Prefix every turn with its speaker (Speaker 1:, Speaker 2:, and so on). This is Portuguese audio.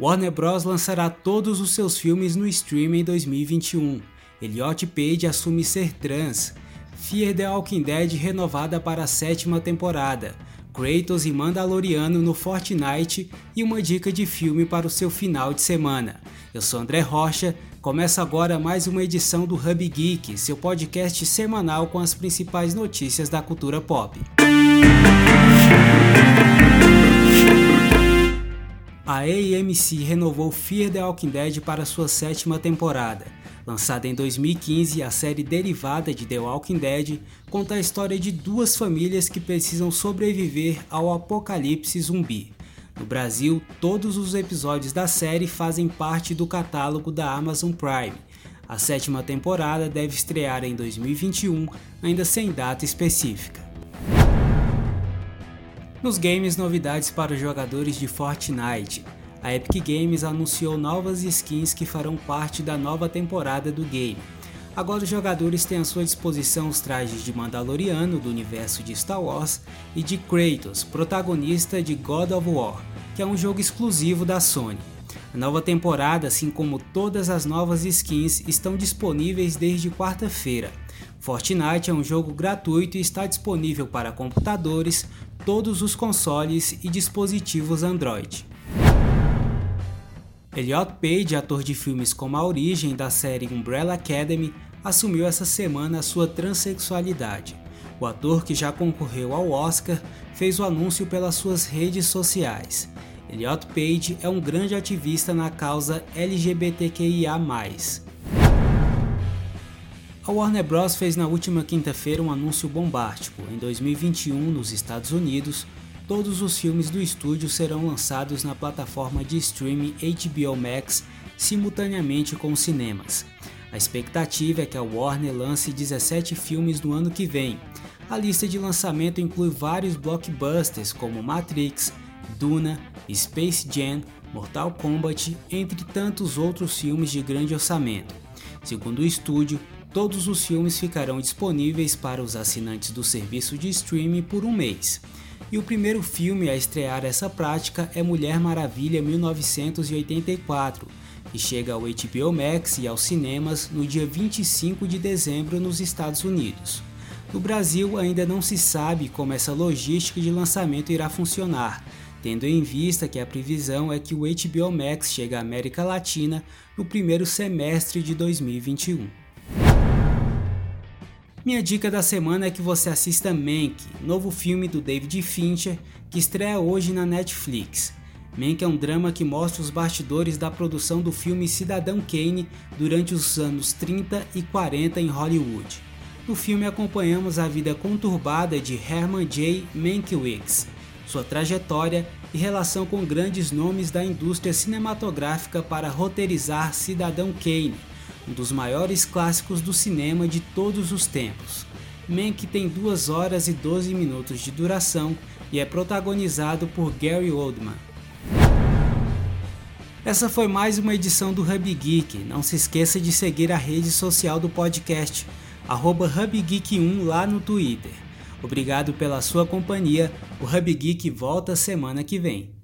Speaker 1: Warner Bros. lançará todos os seus filmes no streaming em 2021. Elliot Page assume ser trans. Fear the Walking Dead renovada para a sétima temporada. Kratos e Mandaloriano no Fortnite e uma dica de filme para o seu final de semana. Eu sou André Rocha, começa agora mais uma edição do Hub Geek, seu podcast semanal com as principais notícias da cultura pop. A AMC renovou Fear the Walking Dead para sua sétima temporada. Lançada em 2015, a série derivada de The Walking Dead conta a história de duas famílias que precisam sobreviver ao apocalipse zumbi. No Brasil, todos os episódios da série fazem parte do catálogo da Amazon Prime. A sétima temporada deve estrear em 2021, ainda sem data específica. Nos games, novidades para os jogadores de Fortnite. A Epic Games anunciou novas skins que farão parte da nova temporada do game. Agora os jogadores têm à sua disposição os trajes de Mandaloriano do universo de Star Wars e de Kratos, protagonista de God of War, que é um jogo exclusivo da Sony. A nova temporada, assim como todas as novas skins, estão disponíveis desde quarta-feira. Fortnite é um jogo gratuito e está disponível para computadores, todos os consoles e dispositivos Android. Elliot Page, ator de filmes como A Origem da série Umbrella Academy, assumiu essa semana sua transexualidade. O ator, que já concorreu ao Oscar, fez o anúncio pelas suas redes sociais. Elliot Page é um grande ativista na causa LGBTQIA+. A Warner Bros. fez na última quinta-feira um anúncio bombástico. Em 2021, nos Estados Unidos, todos os filmes do estúdio serão lançados na plataforma de streaming HBO Max simultaneamente com os cinemas. A expectativa é que a Warner lance 17 filmes no ano que vem. A lista de lançamento inclui vários blockbusters como Matrix, Duna, Space Jam, Mortal Kombat, entre tantos outros filmes de grande orçamento. Segundo o estúdio, Todos os filmes ficarão disponíveis para os assinantes do serviço de streaming por um mês. E o primeiro filme a estrear essa prática é Mulher Maravilha 1984, que chega ao HBO Max e aos cinemas no dia 25 de dezembro nos Estados Unidos. No Brasil ainda não se sabe como essa logística de lançamento irá funcionar, tendo em vista que a previsão é que o HBO Max chegue à América Latina no primeiro semestre de 2021. Minha dica da semana é que você assista Mank, novo filme do David Fincher, que estreia hoje na Netflix. Mank é um drama que mostra os bastidores da produção do filme Cidadão Kane durante os anos 30 e 40 em Hollywood. No filme acompanhamos a vida conturbada de Herman J. Mankiewicz, sua trajetória e relação com grandes nomes da indústria cinematográfica para roteirizar Cidadão Kane, um dos maiores clássicos do cinema de todos os tempos. Mank tem 2 horas e 12 minutos de duração e é protagonizado por Gary Oldman. Essa foi mais uma edição do Hub Geek. Não se esqueça de seguir a rede social do podcast, HubGeek1 lá no Twitter. Obrigado pela sua companhia. O Hub Geek volta semana que vem.